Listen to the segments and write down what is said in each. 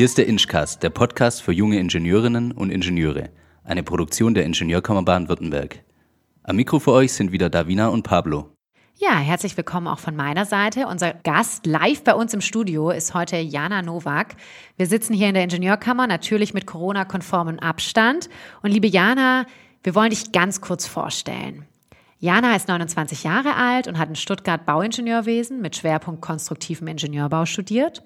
Hier ist der Inchcast, der Podcast für junge Ingenieurinnen und Ingenieure. Eine Produktion der Ingenieurkammer Baden-Württemberg. Am Mikro für euch sind wieder Davina und Pablo. Ja, herzlich willkommen auch von meiner Seite. Unser Gast live bei uns im Studio ist heute Jana Nowak. Wir sitzen hier in der Ingenieurkammer, natürlich mit Corona-konformem Abstand. Und liebe Jana, wir wollen dich ganz kurz vorstellen. Jana ist 29 Jahre alt und hat in Stuttgart Bauingenieurwesen mit Schwerpunkt konstruktivem Ingenieurbau studiert.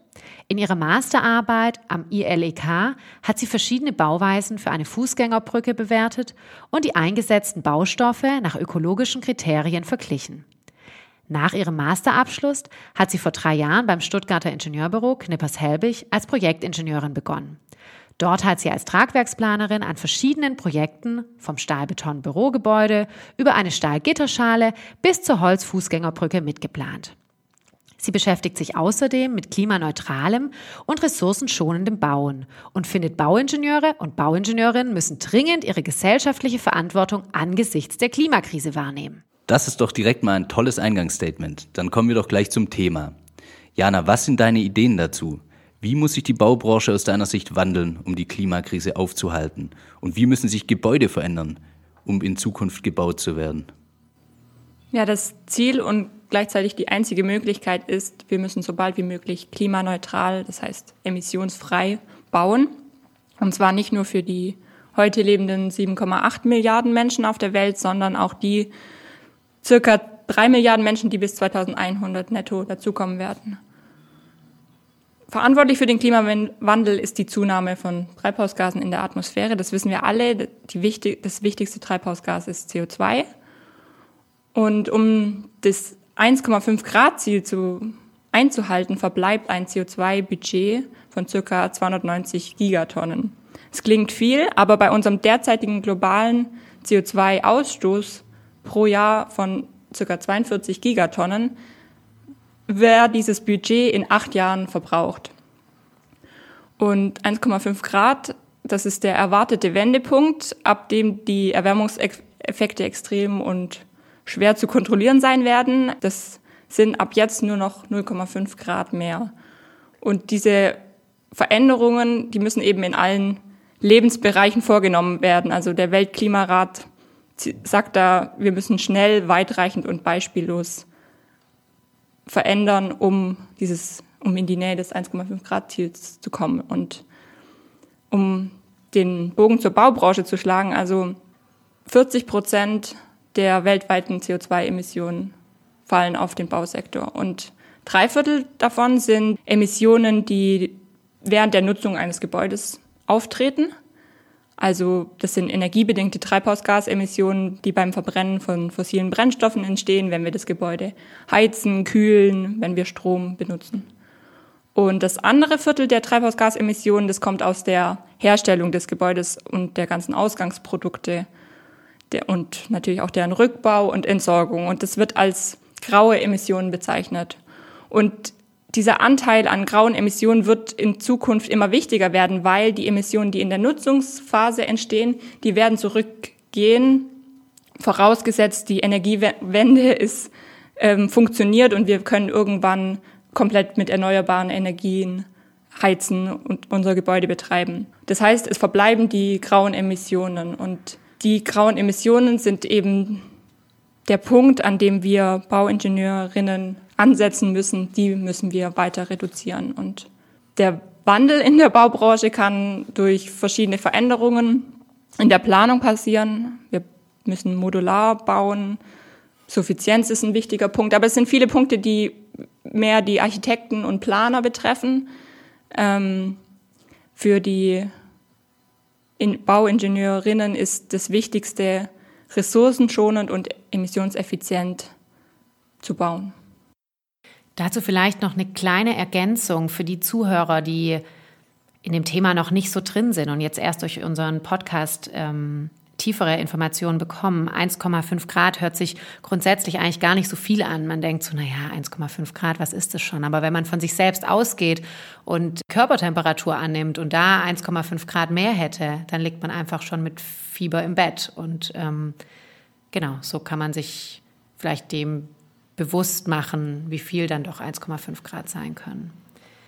In ihrer Masterarbeit am ILEK hat sie verschiedene Bauweisen für eine Fußgängerbrücke bewertet und die eingesetzten Baustoffe nach ökologischen Kriterien verglichen. Nach ihrem Masterabschluss hat sie vor drei Jahren beim Stuttgarter Ingenieurbüro Knippers-Helbig als Projektingenieurin begonnen. Dort hat sie als Tragwerksplanerin an verschiedenen Projekten vom Stahlbeton-Bürogebäude über eine Stahlgitterschale bis zur Holzfußgängerbrücke mitgeplant. Sie beschäftigt sich außerdem mit klimaneutralem und ressourcenschonendem Bauen und findet Bauingenieure und Bauingenieurinnen müssen dringend ihre gesellschaftliche Verantwortung angesichts der Klimakrise wahrnehmen. Das ist doch direkt mal ein tolles Eingangsstatement. Dann kommen wir doch gleich zum Thema. Jana, was sind deine Ideen dazu? Wie muss sich die Baubranche aus deiner Sicht wandeln, um die Klimakrise aufzuhalten? Und wie müssen sich Gebäude verändern, um in Zukunft gebaut zu werden? Ja, das Ziel und gleichzeitig die einzige Möglichkeit ist, wir müssen so bald wie möglich klimaneutral, das heißt emissionsfrei bauen. Und zwar nicht nur für die heute lebenden 7,8 Milliarden Menschen auf der Welt, sondern auch die circa drei Milliarden Menschen, die bis 2100 netto dazukommen werden. Verantwortlich für den Klimawandel ist die Zunahme von Treibhausgasen in der Atmosphäre. Das wissen wir alle. Wichtig, das wichtigste Treibhausgas ist CO2. Und um das 1,5 Grad Ziel zu, einzuhalten, verbleibt ein CO2-Budget von circa 290 Gigatonnen. Es klingt viel, aber bei unserem derzeitigen globalen CO2-Ausstoß pro Jahr von circa 42 Gigatonnen wäre dieses Budget in acht Jahren verbraucht. Und 1,5 Grad, das ist der erwartete Wendepunkt, ab dem die Erwärmungseffekte extrem und schwer zu kontrollieren sein werden. Das sind ab jetzt nur noch 0,5 Grad mehr. Und diese Veränderungen, die müssen eben in allen Lebensbereichen vorgenommen werden. Also der Weltklimarat sagt da, wir müssen schnell, weitreichend und beispiellos verändern, um dieses, um in die Nähe des 1,5 Grad Ziels zu kommen. Und um den Bogen zur Baubranche zu schlagen, also 40 Prozent der weltweiten CO2-Emissionen fallen auf den Bausektor. Und drei Viertel davon sind Emissionen, die während der Nutzung eines Gebäudes auftreten. Also das sind energiebedingte Treibhausgasemissionen, die beim Verbrennen von fossilen Brennstoffen entstehen, wenn wir das Gebäude heizen, kühlen, wenn wir Strom benutzen. Und das andere Viertel der Treibhausgasemissionen, das kommt aus der Herstellung des Gebäudes und der ganzen Ausgangsprodukte der, und natürlich auch deren Rückbau und Entsorgung. Und das wird als graue Emissionen bezeichnet. Und dieser Anteil an grauen Emissionen wird in Zukunft immer wichtiger werden, weil die Emissionen, die in der Nutzungsphase entstehen, die werden zurückgehen, vorausgesetzt die Energiewende ist ähm, funktioniert und wir können irgendwann komplett mit erneuerbaren Energien heizen und unser Gebäude betreiben. Das heißt, es verbleiben die grauen Emissionen und die grauen Emissionen sind eben der Punkt, an dem wir Bauingenieurinnen ansetzen müssen, die müssen wir weiter reduzieren. Und der Wandel in der Baubranche kann durch verschiedene Veränderungen in der Planung passieren. Wir müssen modular bauen. Suffizienz ist ein wichtiger Punkt. Aber es sind viele Punkte, die mehr die Architekten und Planer betreffen. Ähm, für die Bauingenieurinnen ist das Wichtigste, ressourcenschonend und emissionseffizient zu bauen. Dazu vielleicht noch eine kleine Ergänzung für die Zuhörer, die in dem Thema noch nicht so drin sind und jetzt erst durch unseren Podcast ähm, tiefere Informationen bekommen. 1,5 Grad hört sich grundsätzlich eigentlich gar nicht so viel an. Man denkt so, naja, 1,5 Grad, was ist das schon? Aber wenn man von sich selbst ausgeht und Körpertemperatur annimmt und da 1,5 Grad mehr hätte, dann liegt man einfach schon mit Fieber im Bett. Und ähm, genau, so kann man sich vielleicht dem bewusst machen, wie viel dann doch 1,5 Grad sein können.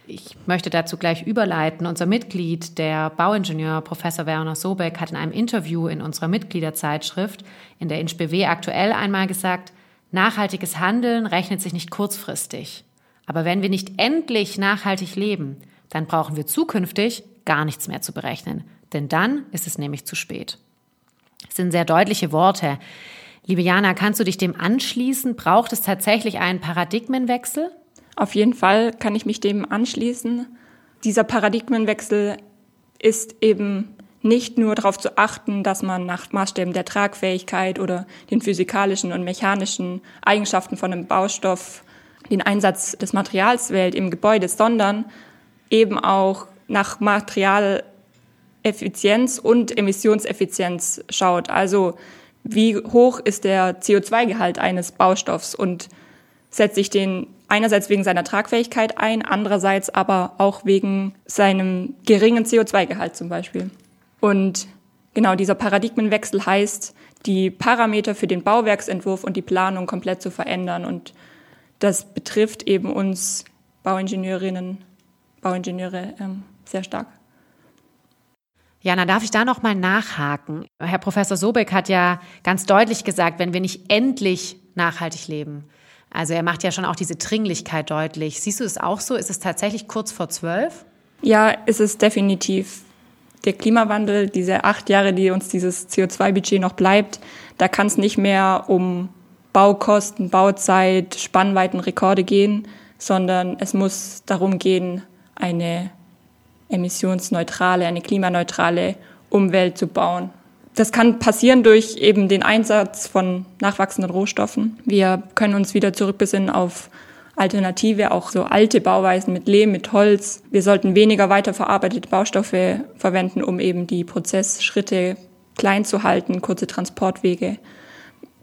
Ich möchte dazu gleich überleiten. Unser Mitglied, der Bauingenieur Professor Werner Sobeck, hat in einem Interview in unserer Mitgliederzeitschrift in der InschBW aktuell einmal gesagt, nachhaltiges Handeln rechnet sich nicht kurzfristig. Aber wenn wir nicht endlich nachhaltig leben, dann brauchen wir zukünftig gar nichts mehr zu berechnen. Denn dann ist es nämlich zu spät. Das sind sehr deutliche Worte. Liebe Jana, kannst du dich dem anschließen? Braucht es tatsächlich einen Paradigmenwechsel? Auf jeden Fall kann ich mich dem anschließen. Dieser Paradigmenwechsel ist eben nicht nur darauf zu achten, dass man nach Maßstäben der Tragfähigkeit oder den physikalischen und mechanischen Eigenschaften von einem Baustoff den Einsatz des Materials wählt im Gebäude, sondern eben auch nach Materialeffizienz und Emissionseffizienz schaut. Also wie hoch ist der CO2-Gehalt eines Baustoffs und setzt sich den einerseits wegen seiner Tragfähigkeit ein, andererseits aber auch wegen seinem geringen CO2-Gehalt zum Beispiel. Und genau dieser Paradigmenwechsel heißt, die Parameter für den Bauwerksentwurf und die Planung komplett zu verändern. Und das betrifft eben uns Bauingenieurinnen, Bauingenieure ähm, sehr stark. Jana, darf ich da noch mal nachhaken? Herr Professor Sobeck hat ja ganz deutlich gesagt, wenn wir nicht endlich nachhaltig leben. Also er macht ja schon auch diese Dringlichkeit deutlich. Siehst du es auch so? Ist es tatsächlich kurz vor zwölf? Ja, ist es definitiv. Der Klimawandel, diese acht Jahre, die uns dieses CO2-Budget noch bleibt, da kann es nicht mehr um Baukosten, Bauzeit, Spannweiten, Rekorde gehen, sondern es muss darum gehen, eine emissionsneutrale, eine klimaneutrale Umwelt zu bauen. Das kann passieren durch eben den Einsatz von nachwachsenden Rohstoffen. Wir können uns wieder zurückbesinnen auf Alternative, auch so alte Bauweisen mit Lehm, mit Holz. Wir sollten weniger weiterverarbeitete Baustoffe verwenden, um eben die Prozessschritte klein zu halten, kurze Transportwege.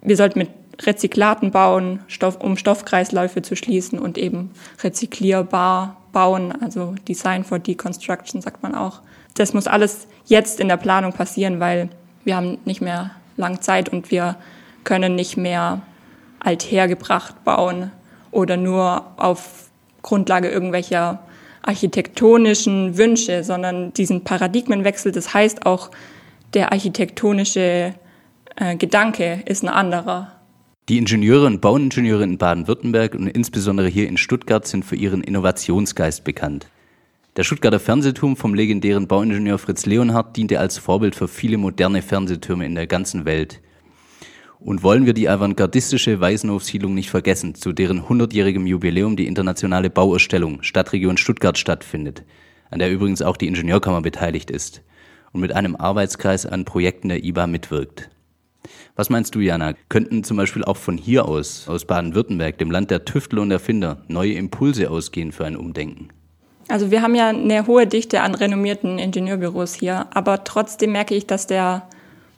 Wir sollten mit Rezyklaten bauen, Stoff, um Stoffkreisläufe zu schließen und eben rezyklierbar bauen, also Design for Deconstruction sagt man auch. Das muss alles jetzt in der Planung passieren, weil wir haben nicht mehr lang Zeit und wir können nicht mehr althergebracht bauen oder nur auf Grundlage irgendwelcher architektonischen Wünsche, sondern diesen Paradigmenwechsel, das heißt auch, der architektonische äh, Gedanke ist ein anderer. Die Ingenieure und Bauingenieure in Baden-Württemberg und insbesondere hier in Stuttgart sind für ihren Innovationsgeist bekannt. Der Stuttgarter Fernsehturm vom legendären Bauingenieur Fritz Leonhardt diente als Vorbild für viele moderne Fernsehtürme in der ganzen Welt. Und wollen wir die avantgardistische Weißenhofsiedlung nicht vergessen, zu deren 100-jährigem Jubiläum die internationale Bauausstellung Stadtregion Stuttgart stattfindet, an der übrigens auch die Ingenieurkammer beteiligt ist und mit einem Arbeitskreis an Projekten der IBA mitwirkt. Was meinst du, Jana? Könnten zum Beispiel auch von hier aus, aus Baden-Württemberg, dem Land der Tüftler und Erfinder, neue Impulse ausgehen für ein Umdenken? Also wir haben ja eine hohe Dichte an renommierten Ingenieurbüros hier, aber trotzdem merke ich, dass der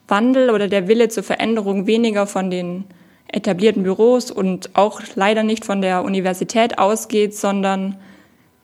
Wandel oder der Wille zur Veränderung weniger von den etablierten Büros und auch leider nicht von der Universität ausgeht, sondern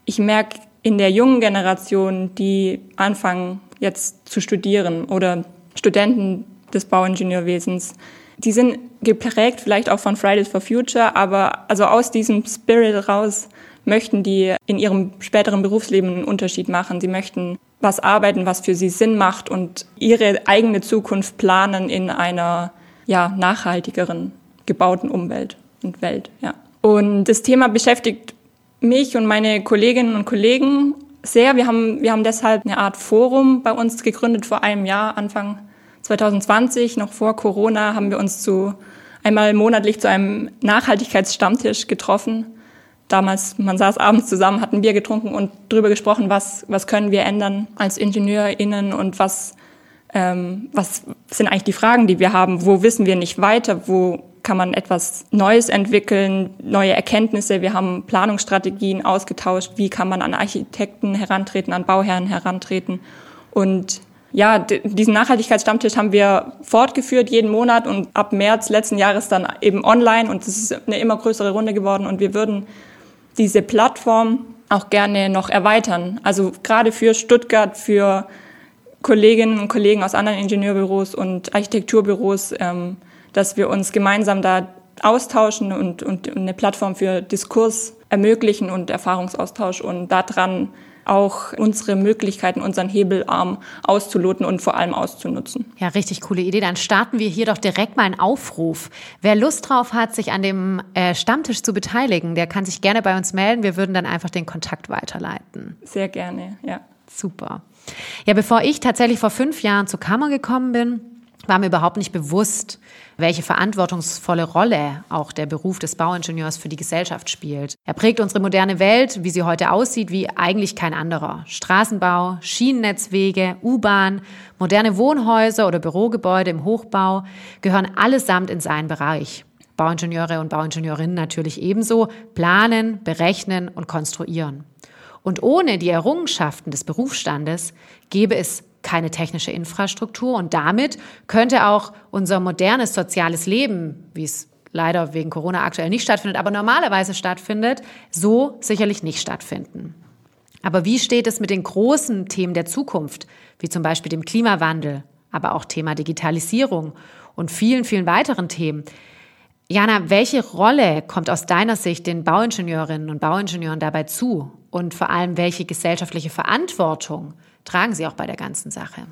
ich merke in der jungen Generation, die anfangen jetzt zu studieren oder Studenten, des Bauingenieurwesens. Die sind geprägt vielleicht auch von Fridays for Future, aber also aus diesem Spirit raus möchten die in ihrem späteren Berufsleben einen Unterschied machen. Sie möchten was arbeiten, was für sie Sinn macht und ihre eigene Zukunft planen in einer ja, nachhaltigeren gebauten Umwelt und Welt. Ja. Und das Thema beschäftigt mich und meine Kolleginnen und Kollegen sehr. Wir haben, wir haben deshalb eine Art Forum bei uns gegründet vor einem Jahr, Anfang 2020, noch vor Corona, haben wir uns zu einmal monatlich zu einem Nachhaltigkeitsstammtisch getroffen. Damals, man saß abends zusammen, hat ein Bier getrunken und darüber gesprochen, was, was können wir ändern als IngenieurInnen und was, ähm, was sind eigentlich die Fragen, die wir haben? Wo wissen wir nicht weiter? Wo kann man etwas Neues entwickeln, neue Erkenntnisse? Wir haben Planungsstrategien ausgetauscht. Wie kann man an Architekten herantreten, an Bauherren herantreten? Und ja, diesen Nachhaltigkeitsstammtisch haben wir fortgeführt jeden Monat und ab März letzten Jahres dann eben online und es ist eine immer größere Runde geworden und wir würden diese Plattform auch gerne noch erweitern. Also gerade für Stuttgart, für Kolleginnen und Kollegen aus anderen Ingenieurbüros und Architekturbüros, ähm, dass wir uns gemeinsam da austauschen und, und eine Plattform für Diskurs ermöglichen und Erfahrungsaustausch und daran auch unsere Möglichkeiten, unseren Hebelarm auszuloten und vor allem auszunutzen. Ja, richtig coole Idee. Dann starten wir hier doch direkt mal einen Aufruf. Wer Lust drauf hat, sich an dem äh, Stammtisch zu beteiligen, der kann sich gerne bei uns melden. Wir würden dann einfach den Kontakt weiterleiten. Sehr gerne, ja. Super. Ja, bevor ich tatsächlich vor fünf Jahren zur Kammer gekommen bin, war mir überhaupt nicht bewusst, welche verantwortungsvolle Rolle auch der Beruf des Bauingenieurs für die Gesellschaft spielt. Er prägt unsere moderne Welt, wie sie heute aussieht, wie eigentlich kein anderer. Straßenbau, Schienennetzwege, U-Bahn, moderne Wohnhäuser oder Bürogebäude im Hochbau gehören allesamt in seinen Bereich. Bauingenieure und Bauingenieurinnen natürlich ebenso planen, berechnen und konstruieren. Und ohne die Errungenschaften des Berufsstandes gäbe es keine technische Infrastruktur und damit könnte auch unser modernes soziales Leben, wie es leider wegen Corona aktuell nicht stattfindet, aber normalerweise stattfindet, so sicherlich nicht stattfinden. Aber wie steht es mit den großen Themen der Zukunft, wie zum Beispiel dem Klimawandel, aber auch Thema Digitalisierung und vielen, vielen weiteren Themen? Jana, welche Rolle kommt aus deiner Sicht den Bauingenieurinnen und Bauingenieuren dabei zu? Und vor allem, welche gesellschaftliche Verantwortung tragen Sie auch bei der ganzen Sache?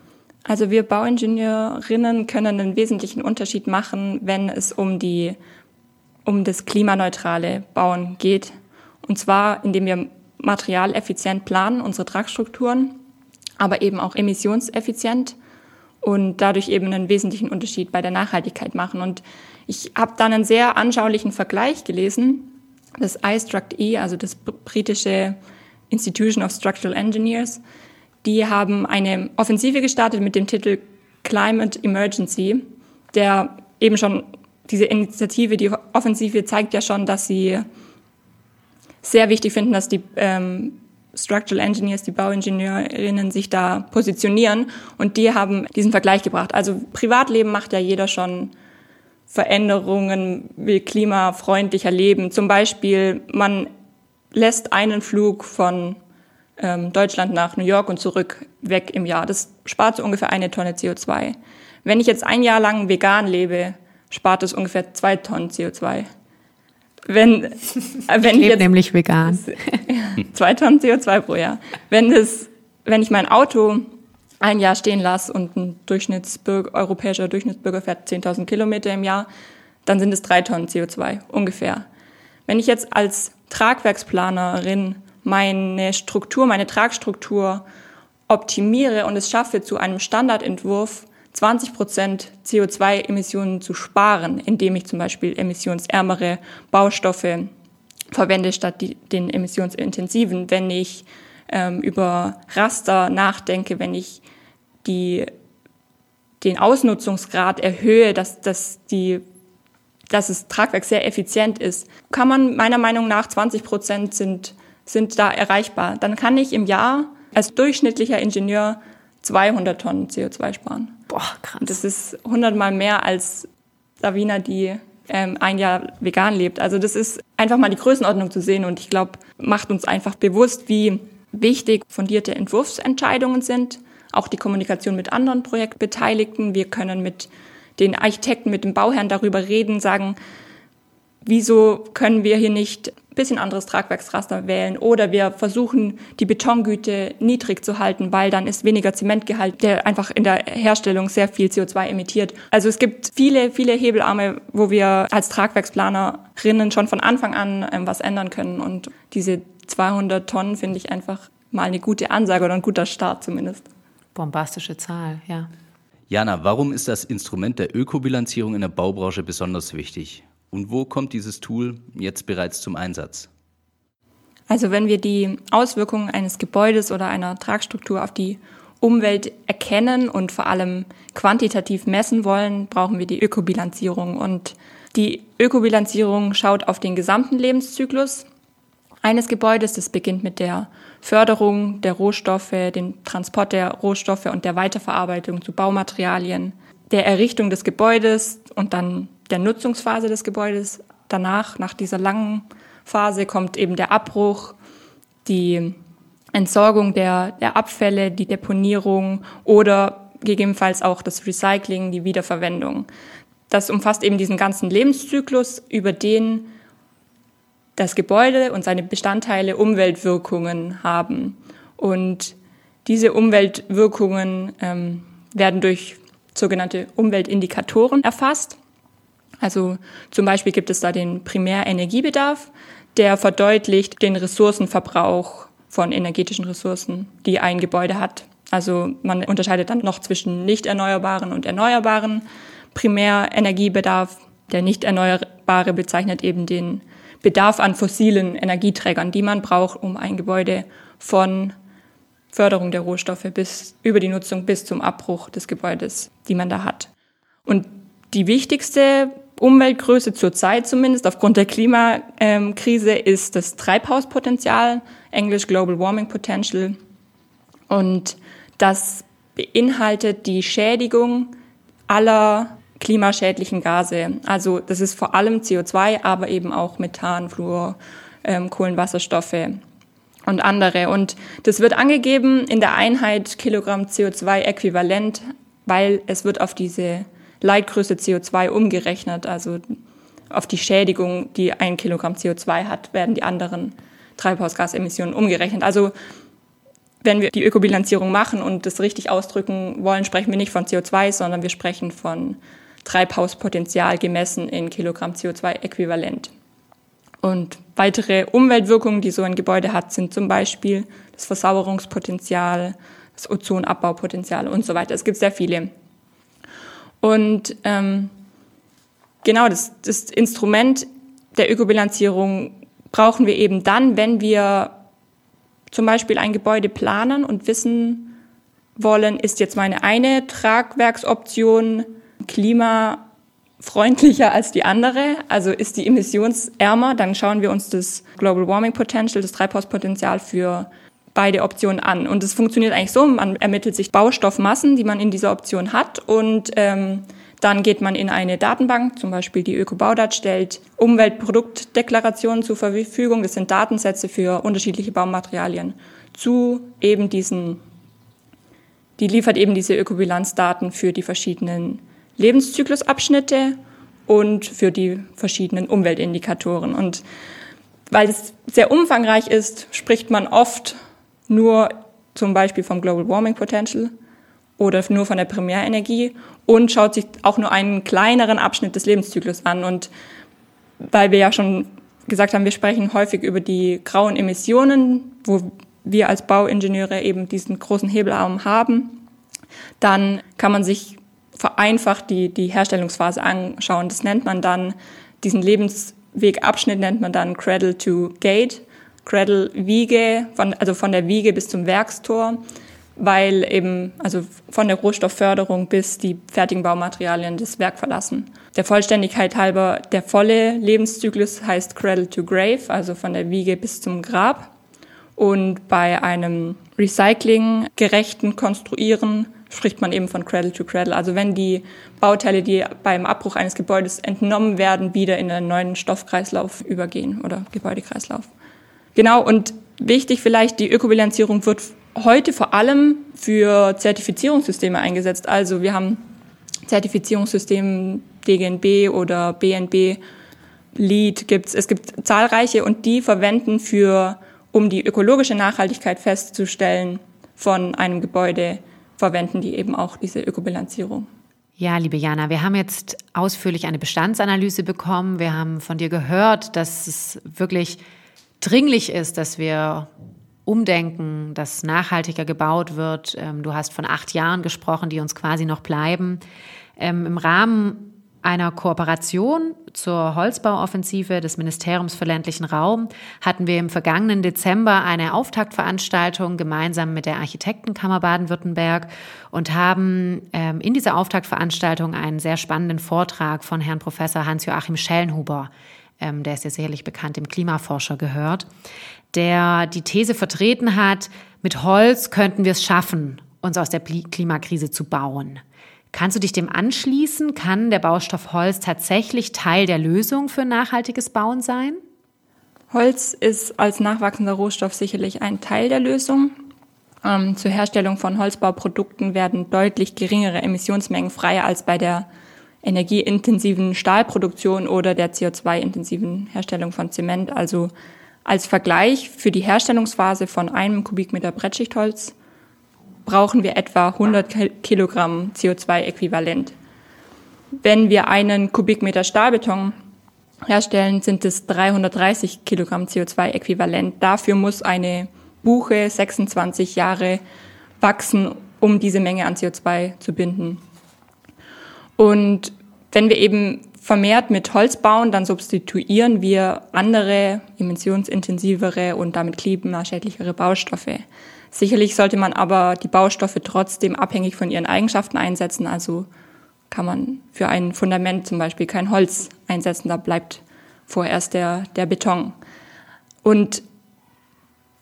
Also wir Bauingenieurinnen können einen wesentlichen Unterschied machen, wenn es um die um das klimaneutrale Bauen geht. Und zwar, indem wir materialeffizient planen, unsere Tragstrukturen, aber eben auch emissionseffizient und dadurch eben einen wesentlichen Unterschied bei der Nachhaltigkeit machen. Und ich habe dann einen sehr anschaulichen Vergleich gelesen, das iStruct-E, also das britische Institution of Structural Engineers, die haben eine Offensive gestartet mit dem Titel Climate Emergency, der eben schon diese Initiative, die Offensive zeigt ja schon, dass sie sehr wichtig finden, dass die ähm, Structural Engineers, die Bauingenieurinnen sich da positionieren und die haben diesen Vergleich gebracht. Also Privatleben macht ja jeder schon Veränderungen, will klimafreundlicher leben. Zum Beispiel, man lässt einen Flug von ähm, Deutschland nach New York und zurück weg im Jahr. Das spart so ungefähr eine Tonne CO2. Wenn ich jetzt ein Jahr lang vegan lebe, spart es ungefähr zwei Tonnen CO2. Wenn, wenn ich, ich jetzt, nämlich vegan. zwei Tonnen CO2 pro Jahr. Wenn es, wenn ich mein Auto ein Jahr stehen lasse und ein Durchschnittsbürger, europäischer Durchschnittsbürger fährt 10.000 Kilometer im Jahr, dann sind es drei Tonnen CO2 ungefähr. Wenn ich jetzt als Tragwerksplanerin meine Struktur, meine Tragstruktur optimiere und es schaffe, zu einem Standardentwurf 20 Prozent CO2-Emissionen zu sparen, indem ich zum Beispiel emissionsärmere Baustoffe verwende statt die, den emissionsintensiven, wenn ich ähm, über Raster nachdenke, wenn ich die, den Ausnutzungsgrad erhöhe, dass, dass, die, dass das Tragwerk sehr effizient ist, kann man meiner Meinung nach 20 Prozent sind sind da erreichbar. Dann kann ich im Jahr als durchschnittlicher Ingenieur 200 Tonnen CO2 sparen. Boah, krass. Und das ist 100 mal mehr als Savina, die ähm, ein Jahr vegan lebt. Also das ist einfach mal die Größenordnung zu sehen und ich glaube, macht uns einfach bewusst, wie wichtig fundierte Entwurfsentscheidungen sind, auch die Kommunikation mit anderen Projektbeteiligten. Wir können mit den Architekten, mit dem Bauherrn darüber reden, sagen, wieso können wir hier nicht ein bisschen anderes Tragwerksraster wählen oder wir versuchen, die Betongüte niedrig zu halten, weil dann ist weniger Zementgehalt, der einfach in der Herstellung sehr viel CO2 emittiert. Also es gibt viele, viele Hebelarme, wo wir als Tragwerksplanerinnen schon von Anfang an ähm, was ändern können und diese 200 Tonnen finde ich einfach mal eine gute Ansage oder ein guter Start zumindest. Bombastische Zahl, ja. Jana, warum ist das Instrument der Ökobilanzierung in der Baubranche besonders wichtig? Und wo kommt dieses Tool jetzt bereits zum Einsatz? Also wenn wir die Auswirkungen eines Gebäudes oder einer Tragstruktur auf die Umwelt erkennen und vor allem quantitativ messen wollen, brauchen wir die Ökobilanzierung. Und die Ökobilanzierung schaut auf den gesamten Lebenszyklus eines Gebäudes. Das beginnt mit der Förderung der Rohstoffe, dem Transport der Rohstoffe und der Weiterverarbeitung zu Baumaterialien, der Errichtung des Gebäudes und dann der Nutzungsphase des Gebäudes. Danach, nach dieser langen Phase, kommt eben der Abbruch, die Entsorgung der, der Abfälle, die Deponierung oder gegebenenfalls auch das Recycling, die Wiederverwendung. Das umfasst eben diesen ganzen Lebenszyklus, über den das Gebäude und seine Bestandteile Umweltwirkungen haben. Und diese Umweltwirkungen ähm, werden durch sogenannte Umweltindikatoren erfasst. Also zum Beispiel gibt es da den Primärenergiebedarf, der verdeutlicht den Ressourcenverbrauch von energetischen Ressourcen, die ein Gebäude hat. Also man unterscheidet dann noch zwischen nicht erneuerbaren und erneuerbaren Primärenergiebedarf. Der nicht erneuerbare bezeichnet eben den Bedarf an fossilen Energieträgern, die man braucht, um ein Gebäude von Förderung der Rohstoffe bis über die Nutzung bis zum Abbruch des Gebäudes, die man da hat. Und die wichtigste Umweltgröße zurzeit zumindest aufgrund der Klimakrise ist das Treibhauspotenzial, Englisch Global Warming Potential. Und das beinhaltet die Schädigung aller klimaschädlichen Gase. Also das ist vor allem CO2, aber eben auch Methan, Fluor, ähm, Kohlenwasserstoffe und andere. Und das wird angegeben in der Einheit Kilogramm CO2-Äquivalent, weil es wird auf diese Leitgröße CO2 umgerechnet, also auf die Schädigung, die ein Kilogramm CO2 hat, werden die anderen Treibhausgasemissionen umgerechnet. Also wenn wir die Ökobilanzierung machen und das richtig ausdrücken wollen, sprechen wir nicht von CO2, sondern wir sprechen von Treibhauspotenzial gemessen in Kilogramm CO2-Äquivalent. Und weitere Umweltwirkungen, die so ein Gebäude hat, sind zum Beispiel das Versauerungspotenzial, das Ozonabbaupotenzial und so weiter. Es gibt sehr viele. Und ähm, genau das, das Instrument der Ökobilanzierung brauchen wir eben dann, wenn wir zum Beispiel ein Gebäude planen und wissen wollen, ist jetzt meine eine Tragwerksoption klimafreundlicher als die andere, also ist die emissionsärmer, dann schauen wir uns das Global Warming Potential, das Treibhauspotenzial für beide Optionen an. Und es funktioniert eigentlich so, man ermittelt sich Baustoffmassen, die man in dieser Option hat und ähm, dann geht man in eine Datenbank, zum Beispiel die ÖkoBaudat stellt Umweltproduktdeklarationen zur Verfügung. Das sind Datensätze für unterschiedliche Baumaterialien zu eben diesen, die liefert eben diese Ökobilanzdaten für die verschiedenen Lebenszyklusabschnitte und für die verschiedenen Umweltindikatoren. Und weil es sehr umfangreich ist, spricht man oft nur zum Beispiel vom Global Warming Potential oder nur von der Primärenergie und schaut sich auch nur einen kleineren Abschnitt des Lebenszyklus an. Und weil wir ja schon gesagt haben, wir sprechen häufig über die grauen Emissionen, wo wir als Bauingenieure eben diesen großen Hebelarm haben, dann kann man sich vereinfacht die, die Herstellungsphase anschauen. Das nennt man dann, diesen Lebenswegabschnitt nennt man dann Cradle to Gate. Cradle Wiege, von, also von der Wiege bis zum Werkstor weil eben, also von der Rohstoffförderung bis die fertigen Baumaterialien das Werk verlassen. Der Vollständigkeit halber, der volle Lebenszyklus heißt Cradle to Grave, also von der Wiege bis zum Grab. Und bei einem recyclinggerechten Konstruieren spricht man eben von Cradle to Cradle. Also wenn die Bauteile, die beim Abbruch eines Gebäudes entnommen werden, wieder in einen neuen Stoffkreislauf übergehen oder Gebäudekreislauf. Genau, und wichtig vielleicht, die Ökobilanzierung wird heute vor allem für Zertifizierungssysteme eingesetzt. Also wir haben Zertifizierungssysteme DGNB oder BNB, LEED gibt's. Es gibt zahlreiche und die verwenden für, um die ökologische Nachhaltigkeit festzustellen von einem Gebäude, verwenden die eben auch diese Ökobilanzierung. Ja, liebe Jana, wir haben jetzt ausführlich eine Bestandsanalyse bekommen. Wir haben von dir gehört, dass es wirklich dringlich ist, dass wir umdenken, dass nachhaltiger gebaut wird. Ähm, du hast von acht Jahren gesprochen, die uns quasi noch bleiben. Ähm, Im Rahmen einer Kooperation zur Holzbauoffensive des Ministeriums für ländlichen Raum hatten wir im vergangenen Dezember eine Auftaktveranstaltung gemeinsam mit der Architektenkammer Baden-Württemberg und haben ähm, in dieser Auftaktveranstaltung einen sehr spannenden Vortrag von Herrn Professor Hans-Joachim Schellenhuber, ähm, der ist ja sicherlich bekannt, dem Klimaforscher gehört, der die These vertreten hat, mit Holz könnten wir es schaffen, uns aus der Klimakrise zu bauen. Kannst du dich dem anschließen? Kann der Baustoff Holz tatsächlich Teil der Lösung für nachhaltiges Bauen sein? Holz ist als nachwachsender Rohstoff sicherlich ein Teil der Lösung. Ähm, zur Herstellung von Holzbauprodukten werden deutlich geringere Emissionsmengen frei als bei der energieintensiven Stahlproduktion oder der CO2-intensiven Herstellung von Zement. Also als Vergleich für die Herstellungsphase von einem Kubikmeter Brettschichtholz brauchen wir etwa 100 Kilogramm CO2-Äquivalent. Wenn wir einen Kubikmeter Stahlbeton herstellen, sind es 330 Kilogramm CO2-Äquivalent. Dafür muss eine Buche 26 Jahre wachsen, um diese Menge an CO2 zu binden. Und wenn wir eben vermehrt mit Holz bauen, dann substituieren wir andere emissionsintensivere und damit klimaschädlichere Baustoffe. Sicherlich sollte man aber die Baustoffe trotzdem abhängig von ihren Eigenschaften einsetzen. Also kann man für ein Fundament zum Beispiel kein Holz einsetzen, da bleibt vorerst der, der Beton. Und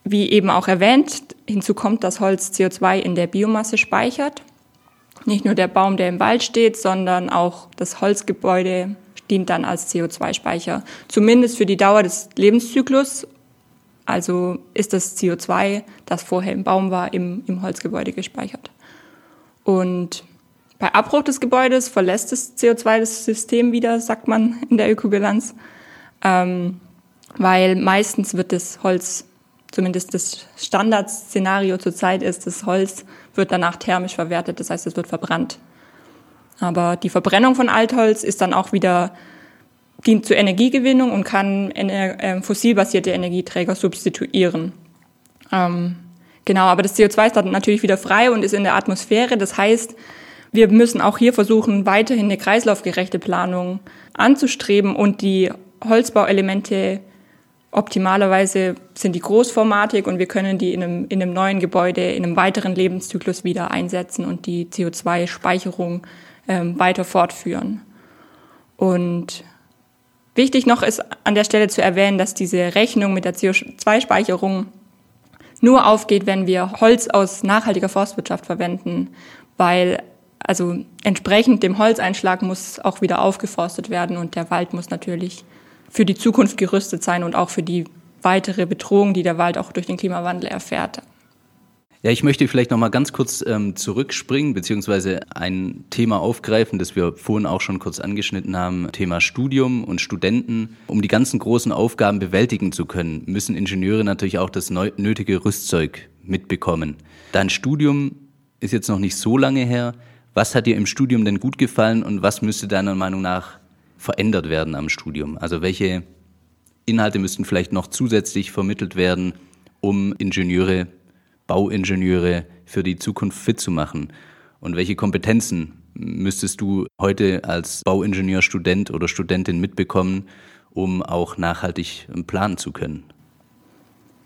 wie eben auch erwähnt, hinzu kommt, dass Holz CO2 in der Biomasse speichert. Nicht nur der Baum, der im Wald steht, sondern auch das Holzgebäude dient dann als CO2-Speicher. Zumindest für die Dauer des Lebenszyklus. Also ist das CO2, das vorher im Baum war, im, im Holzgebäude gespeichert. Und bei Abbruch des Gebäudes verlässt das CO2 das System wieder, sagt man in der Ökobilanz, ähm, weil meistens wird das Holz, zumindest das Standardszenario zurzeit ist, das Holz wird danach thermisch verwertet, das heißt, es wird verbrannt. Aber die Verbrennung von Altholz ist dann auch wieder dient zur Energiegewinnung und kann äh, fossilbasierte Energieträger substituieren. Ähm, genau, aber das CO2 ist dann natürlich wieder frei und ist in der Atmosphäre. Das heißt, wir müssen auch hier versuchen, weiterhin eine kreislaufgerechte Planung anzustreben und die Holzbauelemente optimalerweise sind die großformatig und wir können die in einem, in einem neuen Gebäude, in einem weiteren Lebenszyklus wieder einsetzen und die CO2-Speicherung ähm, weiter fortführen. Und wichtig noch ist an der Stelle zu erwähnen, dass diese Rechnung mit der CO2-Speicherung nur aufgeht, wenn wir Holz aus nachhaltiger Forstwirtschaft verwenden, weil also entsprechend dem Holzeinschlag muss auch wieder aufgeforstet werden und der Wald muss natürlich für die Zukunft gerüstet sein und auch für die weitere Bedrohung, die der Wald auch durch den Klimawandel erfährt. Ja, ich möchte vielleicht noch mal ganz kurz ähm, zurückspringen, beziehungsweise ein Thema aufgreifen, das wir vorhin auch schon kurz angeschnitten haben, Thema Studium und Studenten. Um die ganzen großen Aufgaben bewältigen zu können, müssen Ingenieure natürlich auch das nötige Rüstzeug mitbekommen. Dein Studium ist jetzt noch nicht so lange her. Was hat dir im Studium denn gut gefallen und was müsste deiner Meinung nach verändert werden am Studium? Also welche Inhalte müssten vielleicht noch zusätzlich vermittelt werden, um Ingenieure, Bauingenieure für die Zukunft fit zu machen? Und welche Kompetenzen müsstest du heute als Bauingenieurstudent oder Studentin mitbekommen, um auch nachhaltig planen zu können?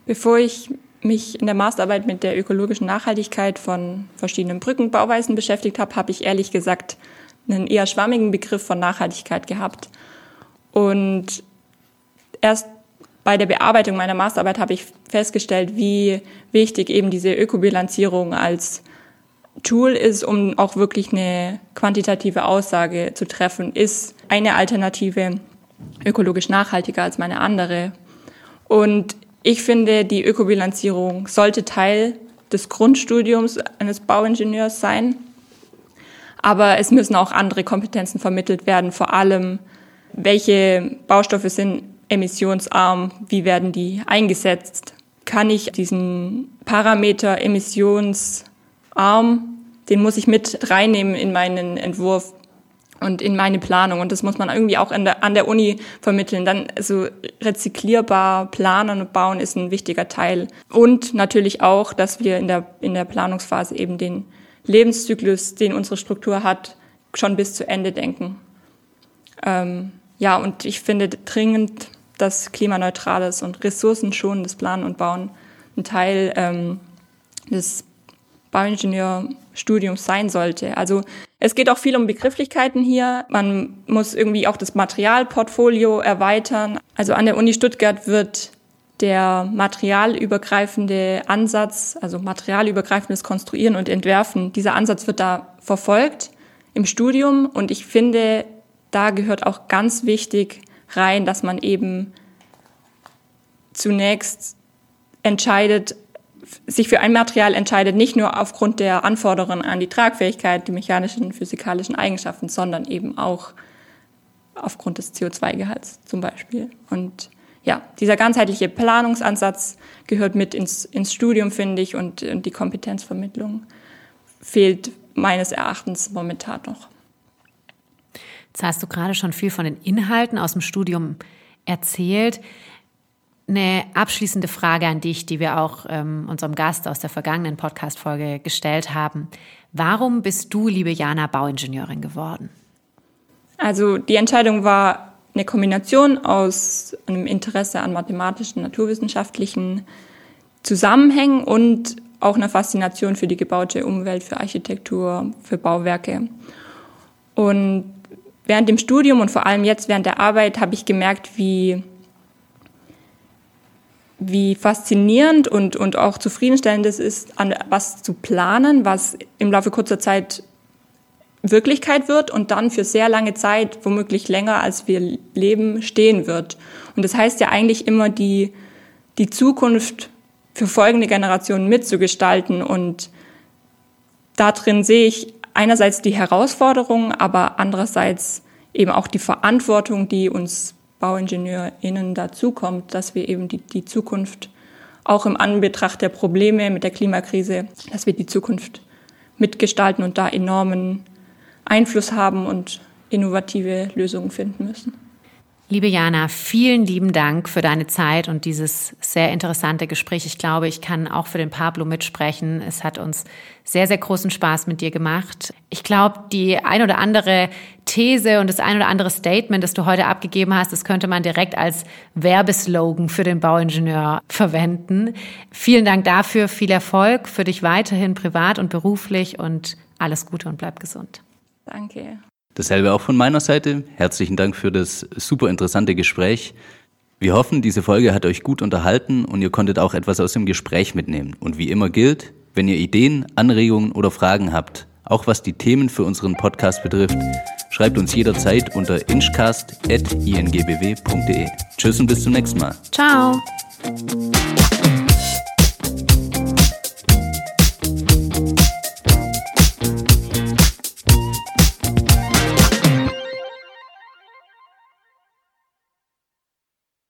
Bevor ich mich in der Masterarbeit mit der ökologischen Nachhaltigkeit von verschiedenen Brückenbauweisen beschäftigt habe, habe ich ehrlich gesagt einen eher schwammigen Begriff von Nachhaltigkeit gehabt. Und erst bei der Bearbeitung meiner Masterarbeit habe ich festgestellt, wie wichtig eben diese Ökobilanzierung als Tool ist, um auch wirklich eine quantitative Aussage zu treffen. Ist eine Alternative ökologisch nachhaltiger als meine andere? Und ich finde, die Ökobilanzierung sollte Teil des Grundstudiums eines Bauingenieurs sein. Aber es müssen auch andere Kompetenzen vermittelt werden, vor allem welche Baustoffe sind emissionsarm, wie werden die eingesetzt. Kann ich diesen Parameter emissionsarm, den muss ich mit reinnehmen in meinen Entwurf und in meine Planung. Und das muss man irgendwie auch der, an der Uni vermitteln. Dann so rezyklierbar planen und bauen ist ein wichtiger Teil. Und natürlich auch, dass wir in der, in der Planungsphase eben den Lebenszyklus, den unsere Struktur hat, schon bis zu Ende denken. Ähm, ja, und ich finde dringend, dass klimaneutrales und ressourcenschonendes Planen und Bauen ein Teil ähm, des Bauingenieurstudiums sein sollte. Also es geht auch viel um Begrifflichkeiten hier. Man muss irgendwie auch das Materialportfolio erweitern. Also an der Uni Stuttgart wird der materialübergreifende Ansatz, also materialübergreifendes Konstruieren und Entwerfen, dieser Ansatz wird da verfolgt im Studium und ich finde, da gehört auch ganz wichtig rein, dass man eben zunächst entscheidet, sich für ein Material entscheidet, nicht nur aufgrund der Anforderungen an die Tragfähigkeit, die mechanischen physikalischen Eigenschaften, sondern eben auch aufgrund des CO2-Gehalts zum Beispiel. Und ja, dieser ganzheitliche Planungsansatz gehört mit ins, ins Studium, finde ich, und, und die Kompetenzvermittlung fehlt meines Erachtens momentan noch. Jetzt hast du gerade schon viel von den Inhalten aus dem Studium erzählt. Eine abschließende Frage an dich, die wir auch ähm, unserem Gast aus der vergangenen Podcast-Folge gestellt haben. Warum bist du, liebe Jana, Bauingenieurin geworden? Also die Entscheidung war eine Kombination aus einem Interesse an mathematischen, naturwissenschaftlichen Zusammenhängen und auch einer Faszination für die gebaute Umwelt, für Architektur, für Bauwerke. Und während dem Studium und vor allem jetzt während der Arbeit habe ich gemerkt, wie, wie faszinierend und, und auch zufriedenstellend es ist, an was zu planen, was im Laufe kurzer Zeit Wirklichkeit wird und dann für sehr lange Zeit, womöglich länger als wir leben, stehen wird. Und das heißt ja eigentlich immer, die, die Zukunft für folgende Generationen mitzugestalten. Und darin sehe ich einerseits die Herausforderungen, aber andererseits eben auch die Verantwortung, die uns BauingenieurInnen dazukommt, dass wir eben die, die Zukunft auch im Anbetracht der Probleme mit der Klimakrise, dass wir die Zukunft mitgestalten und da enormen Einfluss haben und innovative Lösungen finden müssen. Liebe Jana, vielen lieben Dank für deine Zeit und dieses sehr interessante Gespräch. Ich glaube, ich kann auch für den Pablo mitsprechen. Es hat uns sehr, sehr großen Spaß mit dir gemacht. Ich glaube, die ein oder andere These und das ein oder andere Statement, das du heute abgegeben hast, das könnte man direkt als Werbeslogan für den Bauingenieur verwenden. Vielen Dank dafür, viel Erfolg für dich weiterhin privat und beruflich und alles Gute und bleib gesund. Danke. Dasselbe auch von meiner Seite. Herzlichen Dank für das super interessante Gespräch. Wir hoffen, diese Folge hat euch gut unterhalten und ihr konntet auch etwas aus dem Gespräch mitnehmen. Und wie immer gilt, wenn ihr Ideen, Anregungen oder Fragen habt, auch was die Themen für unseren Podcast betrifft, schreibt uns jederzeit unter inchcast.ingbw.de. Tschüss und bis zum nächsten Mal. Ciao.